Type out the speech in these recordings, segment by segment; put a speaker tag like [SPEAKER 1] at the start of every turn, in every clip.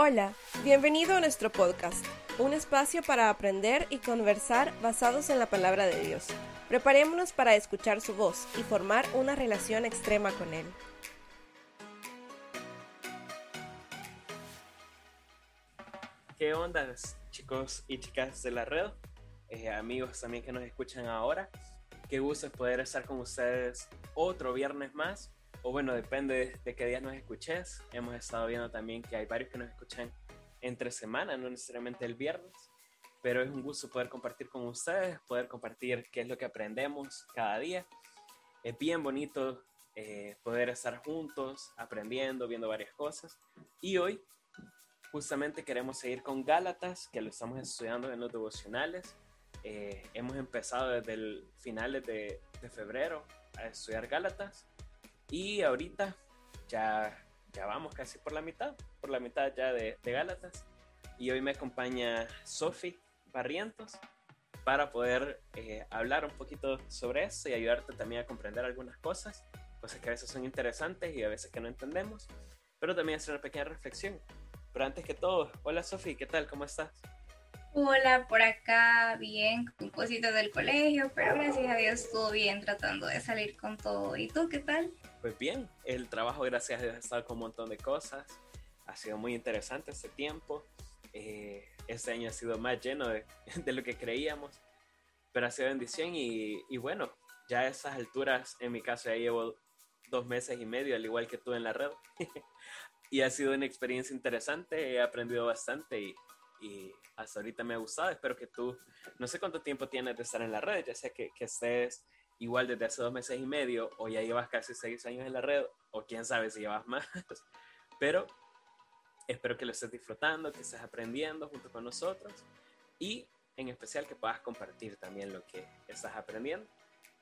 [SPEAKER 1] Hola, bienvenido a nuestro podcast, un espacio para aprender y conversar basados en la palabra de Dios. Preparémonos para escuchar su voz y formar una relación extrema con Él.
[SPEAKER 2] ¿Qué onda, chicos y chicas de la red? Eh, amigos también que nos escuchan ahora. Qué gusto poder estar con ustedes otro viernes más o bueno, depende de qué días nos escuches. Hemos estado viendo también que hay varios que nos escuchan entre semana, no necesariamente el viernes, pero es un gusto poder compartir con ustedes, poder compartir qué es lo que aprendemos cada día. Es bien bonito eh, poder estar juntos, aprendiendo, viendo varias cosas. Y hoy justamente queremos seguir con Gálatas, que lo estamos estudiando en los devocionales. Eh, hemos empezado desde el final de, de febrero a estudiar Gálatas y ahorita ya, ya vamos casi por la mitad, por la mitad ya de, de Gálatas. Y hoy me acompaña Sofi Barrientos para poder eh, hablar un poquito sobre eso y ayudarte también a comprender algunas cosas, cosas que a veces son interesantes y a veces que no entendemos, pero también hacer una pequeña reflexión. Pero antes que todo, hola Sofi, ¿qué tal? ¿Cómo estás?
[SPEAKER 3] Hola, por acá bien, con cositas del colegio, pero gracias a Dios estuvo bien tratando de salir con todo. ¿Y tú qué tal?
[SPEAKER 2] Pues bien, el trabajo gracias a Dios ha estado con un montón de cosas, ha sido muy interesante este tiempo, eh, este año ha sido más lleno de, lo que creíamos, pero ha sido bendición y, y, bueno, ya a esas alturas, en mi caso ya llevo dos meses y medio, al igual que tú en la red, y ha sido una experiencia interesante, he aprendido bastante y, y hasta ahorita me ha gustado, espero que tú, no sé cuánto tiempo tienes de estar en la red, ya sea que, que estés igual desde hace dos meses y medio o ya llevas casi seis años en la red o quién sabe si llevas más. Pero espero que lo estés disfrutando, que estés aprendiendo junto con nosotros y en especial que puedas compartir también lo que estás aprendiendo.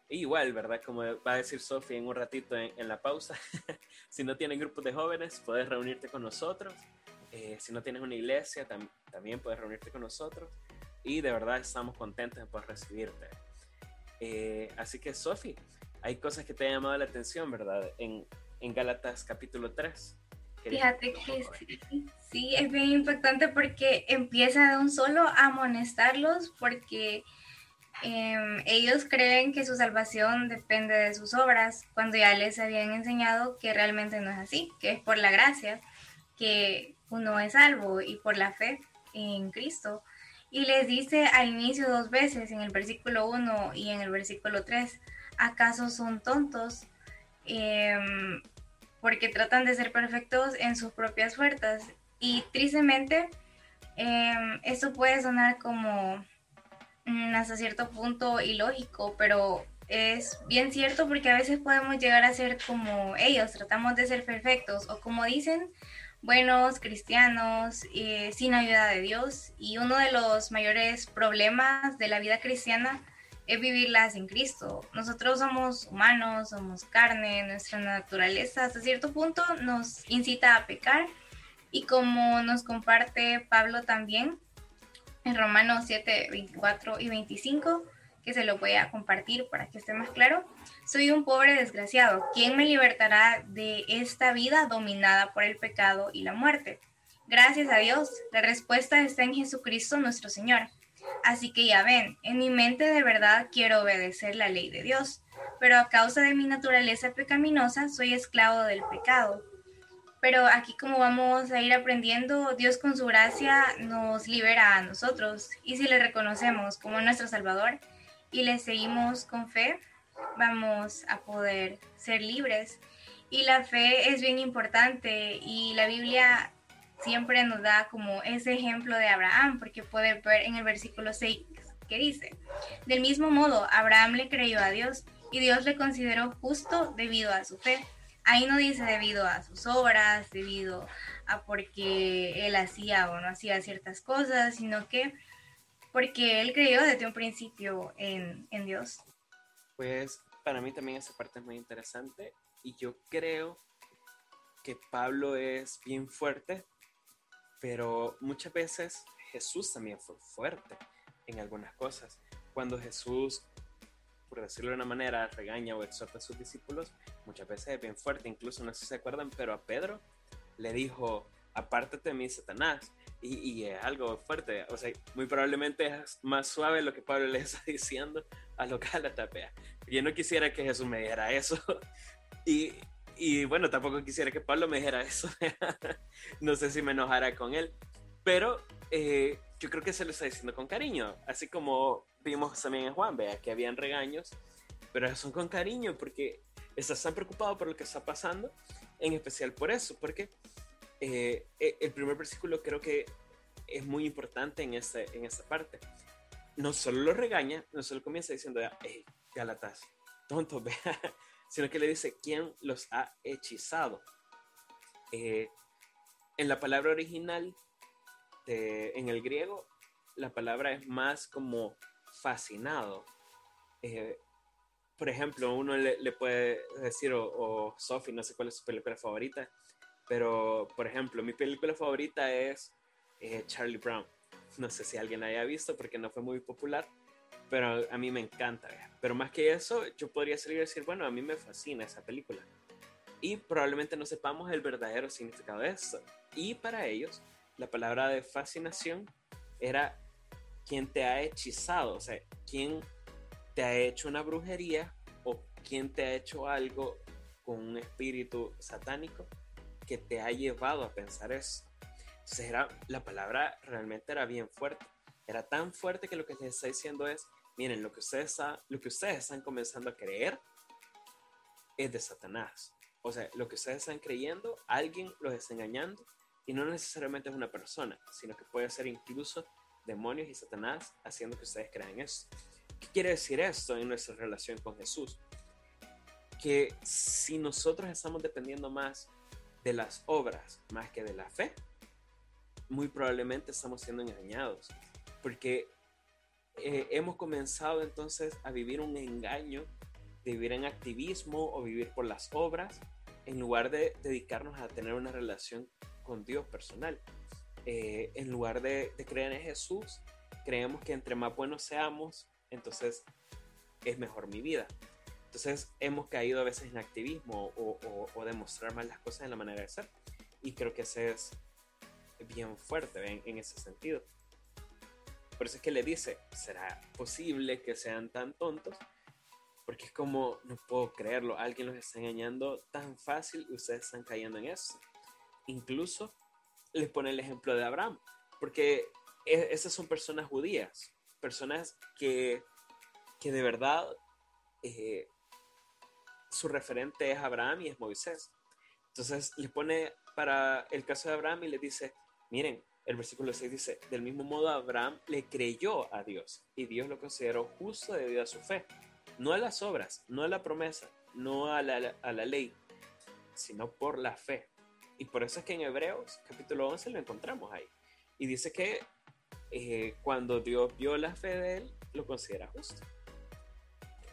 [SPEAKER 2] E igual, ¿verdad? Como va a decir Sofía en un ratito en, en la pausa, si no tienes grupos de jóvenes, puedes reunirte con nosotros. Eh, si no tienes una iglesia, tam también puedes reunirte con nosotros. Y de verdad estamos contentos de poder recibirte. Eh, así que, Sofi, hay cosas que te han llamado la atención, ¿verdad? En, en Gálatas capítulo 3.
[SPEAKER 3] Fíjate que sí, sí, es bien impactante porque empieza de un solo a amonestarlos porque eh, ellos creen que su salvación depende de sus obras, cuando ya les habían enseñado que realmente no es así, que es por la gracia, que uno es salvo y por la fe en Cristo y les dice al inicio dos veces, en el versículo 1 y en el versículo 3, ¿acaso son tontos? Eh, porque tratan de ser perfectos en sus propias fuerzas. Y tristemente, eh, esto puede sonar como mm, hasta cierto punto ilógico, pero es bien cierto porque a veces podemos llegar a ser como ellos, tratamos de ser perfectos o como dicen, buenos, cristianos, eh, sin ayuda de Dios. Y uno de los mayores problemas de la vida cristiana es vivirla sin Cristo. Nosotros somos humanos, somos carne, nuestra naturaleza hasta cierto punto nos incita a pecar. Y como nos comparte Pablo también en Romanos 7, 24 y 25, que se lo voy a compartir para que esté más claro. Soy un pobre desgraciado. ¿Quién me libertará de esta vida dominada por el pecado y la muerte? Gracias a Dios, la respuesta está en Jesucristo nuestro Señor. Así que ya ven, en mi mente de verdad quiero obedecer la ley de Dios, pero a causa de mi naturaleza pecaminosa soy esclavo del pecado. Pero aquí como vamos a ir aprendiendo, Dios con su gracia nos libera a nosotros y si le reconocemos como nuestro Salvador, y le seguimos con fe, vamos a poder ser libres. Y la fe es bien importante y la Biblia siempre nos da como ese ejemplo de Abraham, porque puede ver en el versículo 6 que dice, del mismo modo, Abraham le creyó a Dios y Dios le consideró justo debido a su fe. Ahí no dice debido a sus obras, debido a porque él hacía o no hacía ciertas cosas, sino que porque él creyó desde un principio en, en Dios.
[SPEAKER 2] Pues para mí también esa parte es muy interesante y yo creo que Pablo es bien fuerte, pero muchas veces Jesús también fue fuerte en algunas cosas. Cuando Jesús, por decirlo de una manera, regaña o exhorta a sus discípulos, muchas veces es bien fuerte, incluso no sé si se acuerdan, pero a Pedro le dijo, apártate de mí, Satanás. Y, y, es algo fuerte, o sea, muy probablemente es más suave lo que Pablo le está diciendo a lo tapea. Yo no quisiera que Jesús me dijera eso. Y, y bueno, tampoco quisiera que Pablo me dijera eso. no sé si me enojara con él. Pero eh, yo creo que se lo está diciendo con cariño. Así como vimos también en Juan, vea que habían regaños, pero son con cariño porque estás tan preocupado por lo que está pasando, en especial por eso, porque eh, e, el primer versículo creo que es muy importante en, ese, en esta parte. No solo lo regaña, no solo comienza diciendo, hey, Galatas, tonto, vea, sino que le dice, ¿quién los ha hechizado? Eh, en la palabra original, en el griego, la palabra es más como fascinado. Eh, por ejemplo, uno le, puede decir, o, Sophie, no sé cuál es su película favorita, pero por ejemplo, mi película favorita es eh, Charlie Brown. No sé si alguien la haya visto porque no fue muy popular, pero a mí me encanta. Pero más que eso, yo podría salir y decir, bueno, a mí me fascina esa película. Y probablemente no sepamos el verdadero significado de eso. Y para ellos, la palabra de fascinación era quien te ha hechizado, o sea, quien te ha hecho una brujería o quien te ha hecho algo con un espíritu satánico que te ha llevado a pensar eso. Entonces era, la palabra realmente era bien fuerte. Era tan fuerte que lo que les está diciendo es, miren, lo que ustedes, lo que ustedes están comenzando a creer es de Satanás. O sea, lo que ustedes están creyendo, alguien los está engañando y no necesariamente es una persona, sino que puede ser incluso demonios y Satanás haciendo que ustedes crean eso. ¿Qué quiere decir esto en nuestra relación con Jesús? Que si nosotros estamos dependiendo más de las obras más que de la fe, muy probablemente estamos siendo engañados, porque eh, hemos comenzado entonces a vivir un engaño de vivir en activismo o vivir por las obras, en lugar de dedicarnos a tener una relación con Dios personal. Eh, en lugar de, creer en Jesús, creemos que entre más buenos seamos, entonces es mejor mi vida. Entonces hemos caído a veces en activismo o, demostrar más las cosas en la manera de ser. Y creo que ese es bien fuerte en, en ese sentido. Por eso es que le dice, ¿será posible que sean tan tontos? Porque es como, no puedo creerlo, alguien los está engañando tan fácil y ustedes están cayendo en eso. Incluso les pone el ejemplo de Abraham, porque e, esas son personas judías, personas que, que de verdad eh, su referente es Abraham y es Moisés. Entonces le pone para el caso de Abraham y le dice, miren, el versículo 6 dice, del mismo modo Abraham le creyó a Dios y Dios lo consideró justo debido a su fe, no a las obras, no a la promesa, no a la, a la ley, sino por la fe. Y por eso es que en Hebreos capítulo 11 lo encontramos ahí. Y dice que eh, cuando Dios vio la fe de él, lo considera justo.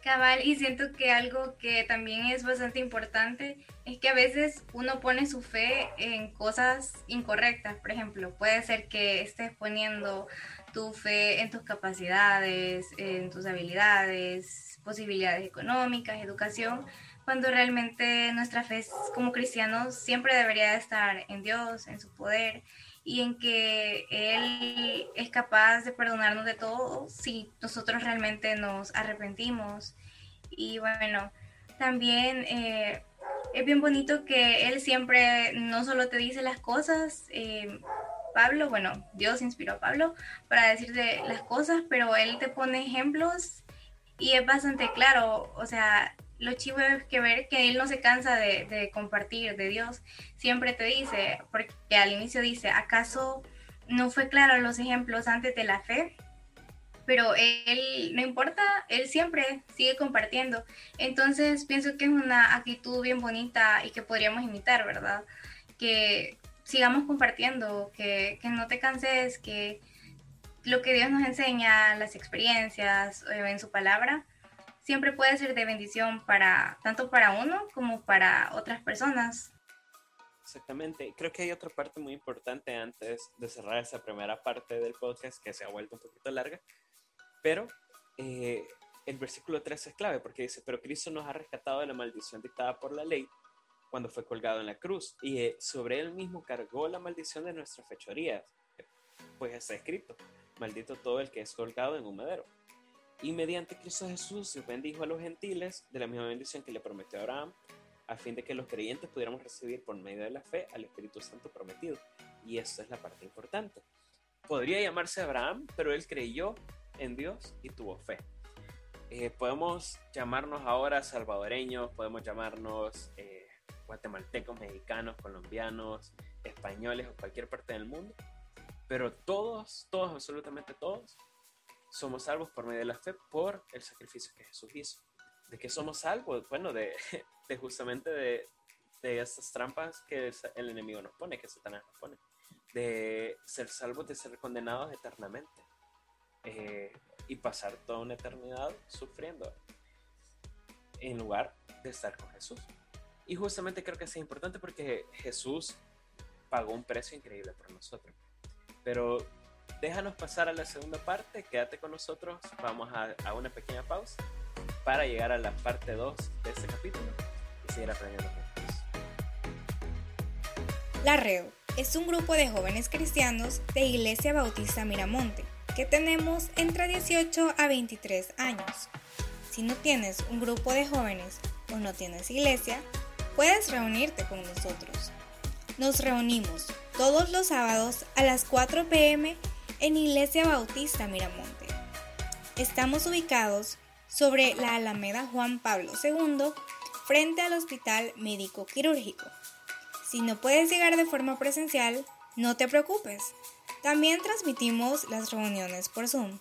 [SPEAKER 3] Cabal, y siento que algo que también es bastante importante es que a veces uno pone su fe en cosas incorrectas. Por ejemplo, puede ser que estés poniendo tu fe en tus capacidades, en tus habilidades, posibilidades económicas, educación, cuando realmente nuestra fe como cristianos siempre debería estar en Dios, en su poder y en que Él es capaz de perdonarnos de todo si nosotros realmente nos arrepentimos. Y bueno, también eh, es bien bonito que Él siempre no solo te dice las cosas, eh, Pablo, bueno, Dios inspiró a Pablo para decirte las cosas, pero Él te pone ejemplos y es bastante claro, o sea, lo chivo que ver que él no se cansa de, compartir de Dios. Siempre te dice, porque al inicio dice, ¿acaso no fue claro los ejemplos antes de la fe? Pero él, no importa, él siempre sigue compartiendo. Entonces pienso que es una actitud bien bonita y que podríamos imitar, ¿verdad? Que sigamos compartiendo, que, que no te canses, que lo que Dios nos enseña, las experiencias eh, en su palabra, siempre puede ser de bendición para tanto para uno como para otras personas.
[SPEAKER 2] Exactamente. Creo que hay otra parte muy importante antes de cerrar esa primera parte del podcast que se ha vuelto un poquito larga, pero eh, el versículo 3 es clave porque dice, pero Cristo nos ha rescatado de la maldición dictada por la ley cuando fue colgado en la cruz y eh, sobre él mismo cargó la maldición de nuestras fechorías. Pues está escrito, maldito todo el que es colgado en un madero. Y mediante Cristo Jesús se bendijo a los gentiles de la misma bendición que le prometió a Abraham, a fin de que los creyentes pudiéramos recibir por medio de la fe al Espíritu Santo prometido. Y esa es la parte importante. Podría llamarse Abraham, pero él creyó en Dios y tuvo fe. Eh, podemos llamarnos ahora salvadoreños, podemos llamarnos eh, guatemaltecos, mexicanos, colombianos, españoles o cualquier parte del mundo, pero todos, todos, absolutamente todos, somos salvos por medio de la fe por el sacrificio que Jesús hizo. ¿De qué somos salvos? Bueno, de, de justamente de, de estas trampas que el enemigo nos pone, que Satanás nos pone, de ser salvos, de ser condenados eternamente eh, y pasar toda una eternidad sufriendo en lugar de estar con Jesús. Y justamente creo que es importante porque Jesús pagó un precio increíble por nosotros. Pero déjanos pasar a la segunda parte, quédate con nosotros, vamos a, a una pequeña pausa para llegar a la parte 2 de este capítulo y seguir aprendiendo juntos.
[SPEAKER 4] La Red es un grupo de jóvenes cristianos de Iglesia Bautista Miramonte que tenemos entre 18 a 23 años. Si no tienes un grupo de jóvenes o no tienes iglesia, puedes reunirte con nosotros. Nos reunimos todos los sábados a las 4 pm en Iglesia Bautista Miramonte. Estamos ubicados sobre la Alameda Juan Pablo II, frente al Hospital Médico Quirúrgico. Si no puedes llegar de forma presencial, no te preocupes. También transmitimos las reuniones por Zoom.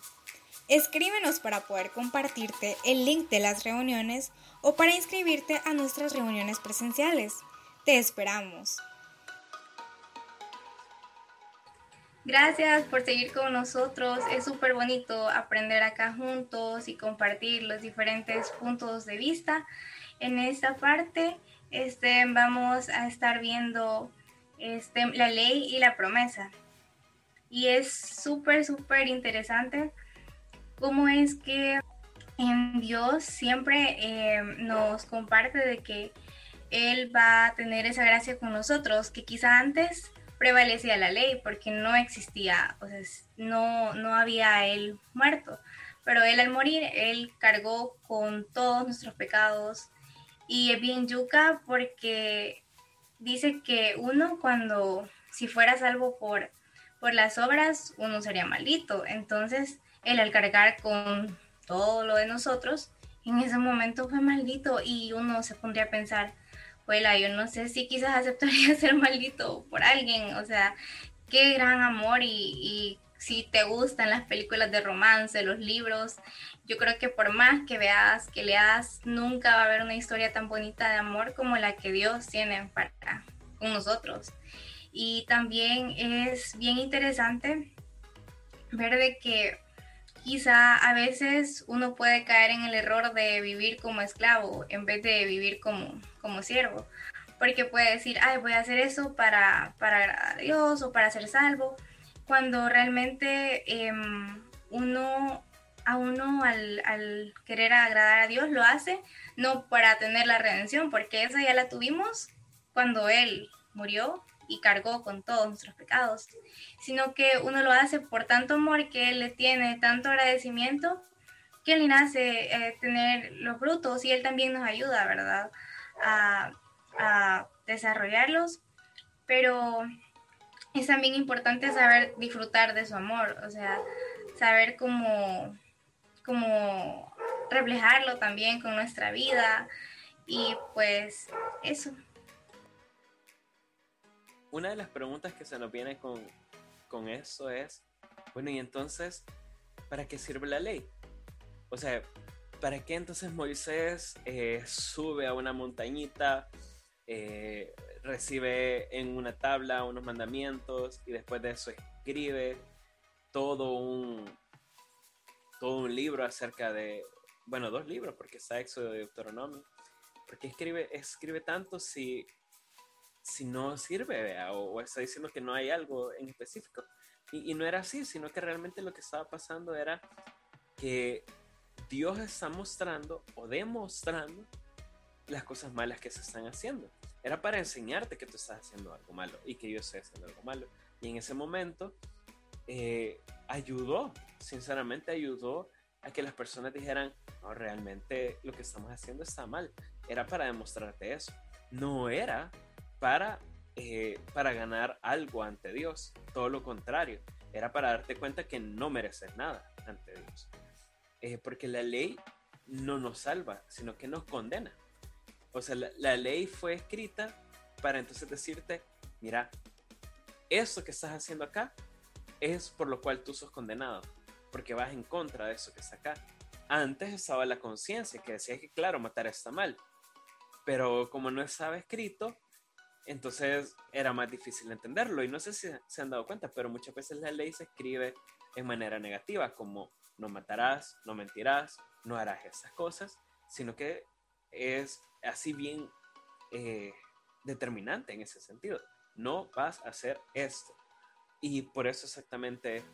[SPEAKER 4] Escríbenos para poder compartirte el link de las reuniones o para inscribirte a nuestras reuniones presenciales. Te esperamos.
[SPEAKER 3] Gracias por seguir con nosotros. Es súper bonito aprender acá juntos y compartir los diferentes puntos de vista. En esta parte este, vamos a estar viendo este, la ley y la promesa. Y es súper, súper interesante cómo es que en Dios siempre eh, nos comparte de que Él va a tener esa gracia con nosotros, que quizá antes prevalecía la ley porque no existía, o sea, no, no había él muerto. Pero él al morir, él cargó con todos nuestros pecados. Y es bien yuca porque dice que uno cuando, si fuera salvo por, por las obras, uno sería maldito. Entonces, él al cargar con todo lo de nosotros, en ese momento fue maldito y uno se pondría a pensar, yo no sé si quizás aceptaría ser maldito por alguien, o sea, qué gran amor y, y si te gustan las películas de romance, los libros, yo creo que por más que veas, que leas, nunca va a haber una historia tan bonita de amor como la que Dios tiene para con nosotros. Y también es bien interesante ver de que quizá a veces uno puede caer en el error de vivir como esclavo en vez de vivir como, como siervo. Porque puede decir, ay, voy a hacer eso para, para agradar a Dios o para ser salvo, cuando realmente em, uno, a uno al, al querer agradar a Dios lo hace no para tener la redención, porque esa ya la tuvimos cuando Él murió y cargó con todos nuestros pecados, sino que uno lo hace por tanto amor que Él le tiene, tanto agradecimiento, que Él le nace eh, tener los frutos y Él también nos ayuda, ¿verdad? A, a desarrollarlos, pero es también importante saber disfrutar de su amor, o sea, saber cómo, cómo reflejarlo también con nuestra vida y pues eso
[SPEAKER 2] una de las preguntas que se nos viene con, con eso es, bueno, y entonces, ¿para qué sirve la ley? O sea, ¿para qué entonces Moisés eh, sube a una montañita, eh, recibe en una tabla unos mandamientos y después de eso escribe todo un, todo un libro acerca de, bueno, dos libros, porque está Éxodo y Deuteronomio. ¿Por qué escribe, escribe tanto si si no sirve, O, está diciendo que no hay algo en específico. Y, no era así, sino que realmente lo que estaba pasando era que Dios está mostrando o demostrando las cosas malas que se están haciendo. Era para enseñarte que tú estás haciendo algo malo y que yo estoy haciendo algo malo. Y en ese momento eh, ayudó, sinceramente ayudó a que las personas dijeran, no, realmente lo que estamos haciendo está mal. Era para demostrarte eso. No era para, eh, para ganar algo ante Dios. Todo lo contrario. Era para darte cuenta que no mereces nada ante Dios. Eh, porque la ley no nos salva, sino que nos condena. O sea, la, ley fue escrita para entonces decirte, mira, eso que estás haciendo acá es por lo cual tú sos condenado, porque vas en contra de eso que está acá. Antes estaba la conciencia que decía que, claro, matar está mal, pero como no estaba escrito, entonces era más difícil entenderlo. Y no sé si se han dado cuenta, pero muchas veces la ley se escribe en manera negativa, como no matarás, no mentirás, no harás esas cosas, sino que es así bien eh, determinante en ese sentido. No vas a hacer esto. Y por eso exactamente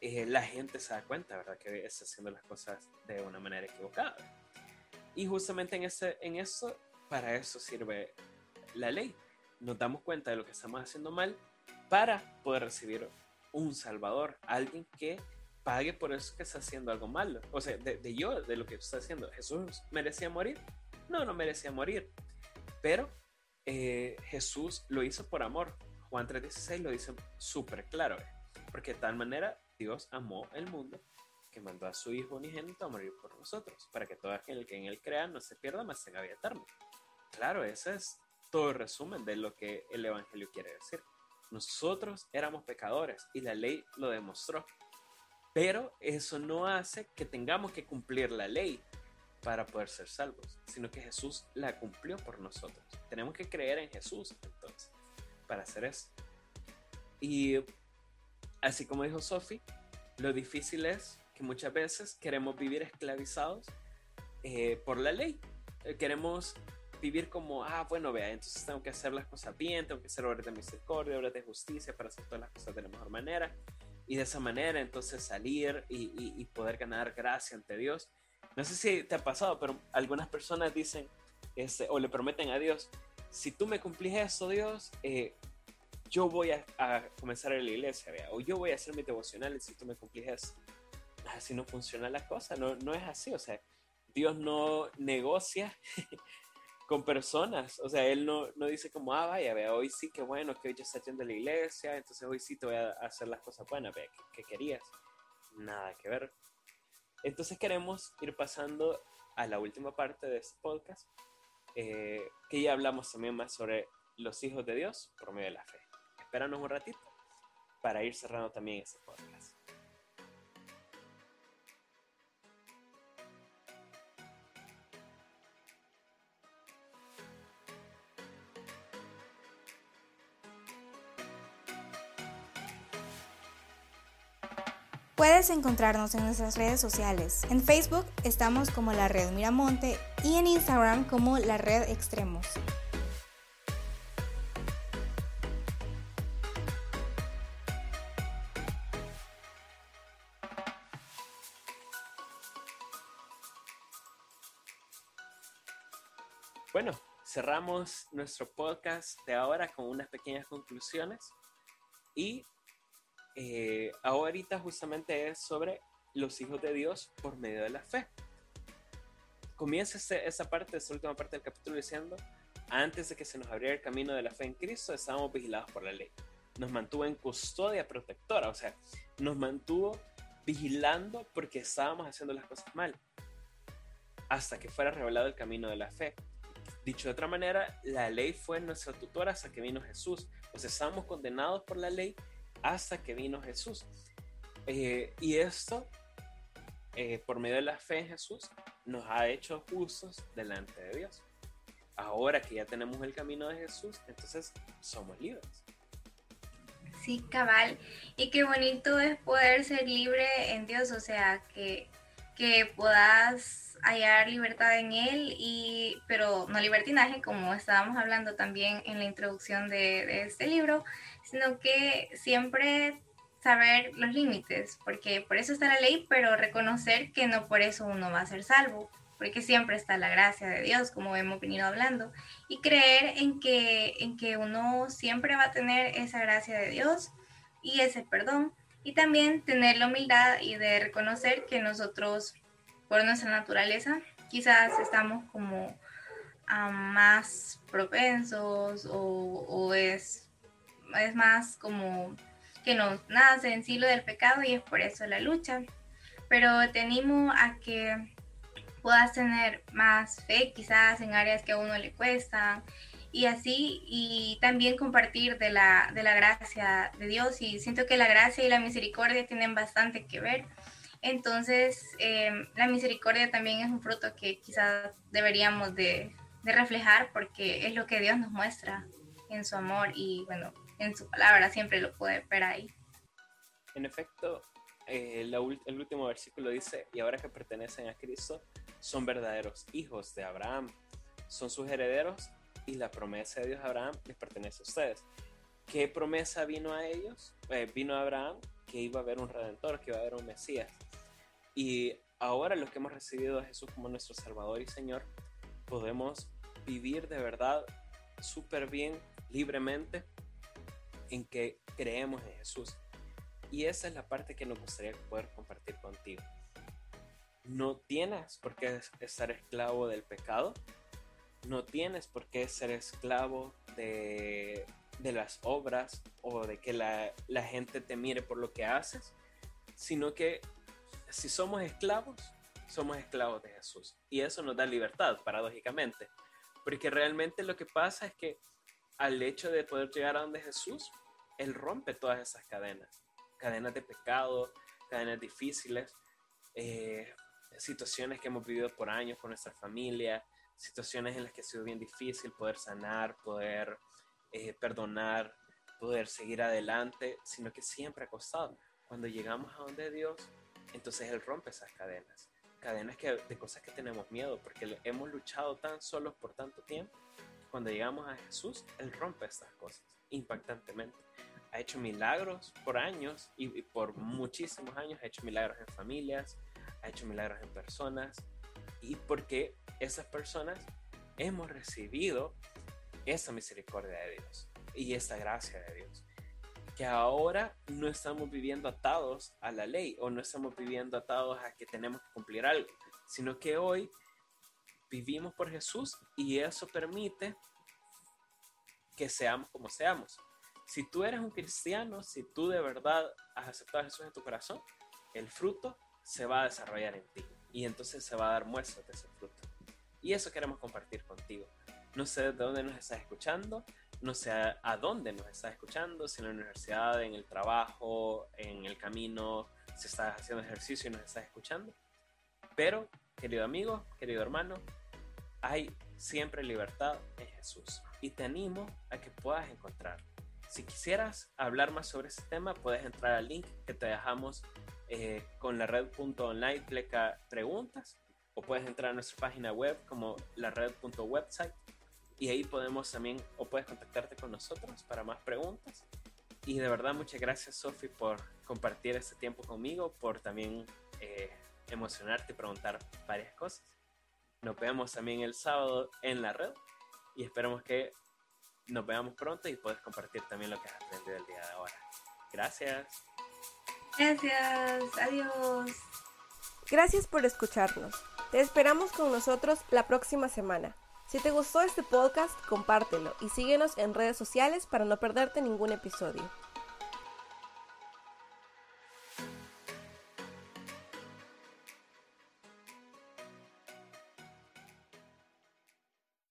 [SPEAKER 2] eh, la gente se da cuenta, ¿verdad? Que está haciendo las cosas de una manera equivocada. Y justamente en, ese, en eso, para eso sirve la ley. Nos damos cuenta de lo que estamos haciendo mal para poder recibir un salvador, alguien que pague por eso que está haciendo algo malo. O sea, de, yo, de lo que está haciendo. ¿Jesús merecía morir? No, no merecía morir. Pero eh, Jesús lo hizo por amor. Juan 3:16 lo dice súper claro. Porque de tal manera Dios amó el mundo que mandó a su Hijo unigénito a morir por nosotros, para que todo aquel que en él crea no se pierda, más tenga vida eterna. Claro, ese es todo el resumen de lo que el Evangelio quiere decir. Nosotros éramos pecadores y la ley lo demostró. Pero eso no hace que tengamos que cumplir la ley para poder ser salvos, sino que Jesús la cumplió por nosotros. Tenemos que creer en Jesús entonces para hacer eso. Y así como dijo Sophie, lo difícil es que muchas veces queremos vivir esclavizados eh, por la ley. Eh, queremos vivir como, ah, bueno, vea, entonces tengo que hacer las cosas bien, tengo que hacer obras de misericordia, obras de justicia para hacer todas las cosas de la mejor manera y de esa manera entonces salir y, poder ganar gracia ante Dios. No sé si te ha pasado, pero algunas personas dicen este, o le prometen a Dios, si tú me cumplís eso, Dios, eh, yo voy a, comenzar en la iglesia, o yo voy a hacer mis devocionales si tú me cumplís eso. Así no funciona la cosa, no, no es así, o sea, Dios no negocia con personas. O sea, él no, no dice como, ah, vaya, vea, hoy sí que bueno que hoy ya está yendo a la iglesia, entonces hoy sí te voy a hacer las cosas buenas, vea, ¿qué, querías? Nada que ver. Entonces queremos ir pasando a la última parte de este podcast, eh, que ya hablamos también más sobre los hijos de Dios por medio de la fe. Espéranos un ratito para ir cerrando también ese podcast.
[SPEAKER 4] Puedes encontrarnos en nuestras redes sociales. En Facebook estamos como la Red Miramonte y en Instagram como la Red Extremos.
[SPEAKER 2] Bueno, cerramos nuestro podcast de ahora con unas pequeñas conclusiones y eh, ahorita justamente es sobre los hijos de Dios por medio de la fe. Comienza esa parte, esa última parte del capítulo diciendo, antes de que se nos abriera el camino de la fe en Cristo, estábamos vigilados por la ley. Nos mantuvo en custodia protectora, o sea, nos mantuvo vigilando porque estábamos haciendo las cosas mal, hasta que fuera revelado el camino de la fe. Dicho de otra manera, la ley fue nuestra tutora hasta que vino Jesús. O sea, estábamos condenados por la ley hasta que vino Jesús. Eh, y esto, eh, por medio de la fe en Jesús, nos ha hecho justos delante de Dios. Ahora que ya tenemos el camino de Jesús, entonces somos libres.
[SPEAKER 3] Sí, cabal. Y qué bonito es poder ser libre en Dios, o sea, que, que puedas hallar libertad en Él, y, pero no libertinaje, como estábamos hablando también en la introducción de, este libro, sino que siempre saber los límites, porque por eso está la ley, pero reconocer que no por eso uno va a ser salvo, porque siempre está la gracia de Dios, como hemos venido hablando, y creer en que, en que uno siempre va a tener esa gracia de Dios y ese perdón, y también tener la humildad y de reconocer que nosotros, por nuestra naturaleza, quizás estamos como más propensos o, es, es más como que nos nace en sí lo del pecado y es por eso la lucha. Pero te animo a que puedas tener más fe quizás en áreas que a uno le cuestan y así y también compartir de la, de la gracia de Dios y siento que la gracia y la misericordia tienen bastante que ver. Entonces, em, la misericordia también es un fruto que quizás deberíamos de, reflejar porque es lo que Dios nos muestra en su amor y bueno, en su palabra siempre lo puede ver ahí.
[SPEAKER 2] En efecto, eh, el último versículo dice, y ahora que pertenecen a Cristo, son verdaderos hijos de Abraham, son sus herederos y la promesa de Dios a Abraham les pertenece a ustedes. ¿Qué promesa vino a ellos? Eh, vino a Abraham que iba a haber un redentor, que iba a haber un Mesías. Y ahora los que hemos recibido a Jesús como nuestro Salvador y Señor, podemos vivir de verdad súper bien, libremente, en que creemos en Jesús. Y esa es la parte que nos gustaría poder compartir contigo. No tienes por qué ser esclavo del pecado. No tienes por qué ser esclavo de, las obras o de que la, la gente te mire por lo que haces, sino que si somos esclavos, somos esclavos de Jesús. Y eso nos da libertad, paradójicamente. Porque realmente lo que pasa es que al hecho de poder llegar a donde Jesús, Él rompe todas esas cadenas. Cadenas de pecado, cadenas difíciles, eh, situaciones que hemos vivido por años con nuestra familia, situaciones en las que ha sido bien difícil poder sanar, poder eh, perdonar, poder seguir adelante, sino que siempre ha costado. Cuando llegamos a donde Dios, entonces Él rompe esas cadenas cadenas que, de cosas que tenemos miedo, porque hemos luchado tan solos por tanto tiempo. Cuando llegamos a Jesús, Él rompe estas cosas impactantemente. Ha hecho milagros por años y, por muchísimos años ha hecho milagros en familias, ha hecho milagros en personas y porque esas personas hemos recibido esa misericordia de Dios y esa gracia de Dios que ahora no estamos viviendo atados a la ley o no estamos viviendo atados a que tenemos que cumplir algo, sino que hoy vivimos por Jesús y eso permite que seamos como seamos. Si tú eres un cristiano, si tú de verdad has aceptado a Jesús en tu corazón, el fruto se va a desarrollar en ti y entonces se va a dar muestras de ese fruto. Y eso queremos compartir contigo. No sé de dónde nos estás escuchando, no sé a, dónde nos estás escuchando, si en la universidad, en el trabajo, en el camino, si estás haciendo ejercicio y nos estás escuchando. Pero, querido amigo, querido hermano, hay siempre libertad en Jesús y te animo a que puedas encontrar. Si quisieras hablar más sobre este tema, puedes entrar al link que te dejamos eh, con la red.online pleca preguntas o puedes entrar a nuestra página web como la red.website y ahí podemos también, o puedes contactarte con nosotros para más preguntas. Y de verdad, muchas gracias, Sofi, por compartir este tiempo conmigo, por también eh, emocionarte y preguntar varias cosas. Nos vemos también el sábado en la red y esperamos que nos veamos pronto y puedes compartir también lo que has aprendido el día de ahora. Gracias.
[SPEAKER 3] Gracias. Adiós.
[SPEAKER 1] Gracias por escucharnos. Te esperamos con nosotros la próxima semana. Si te gustó este podcast, compártelo y síguenos en redes sociales para no perderte ningún episodio.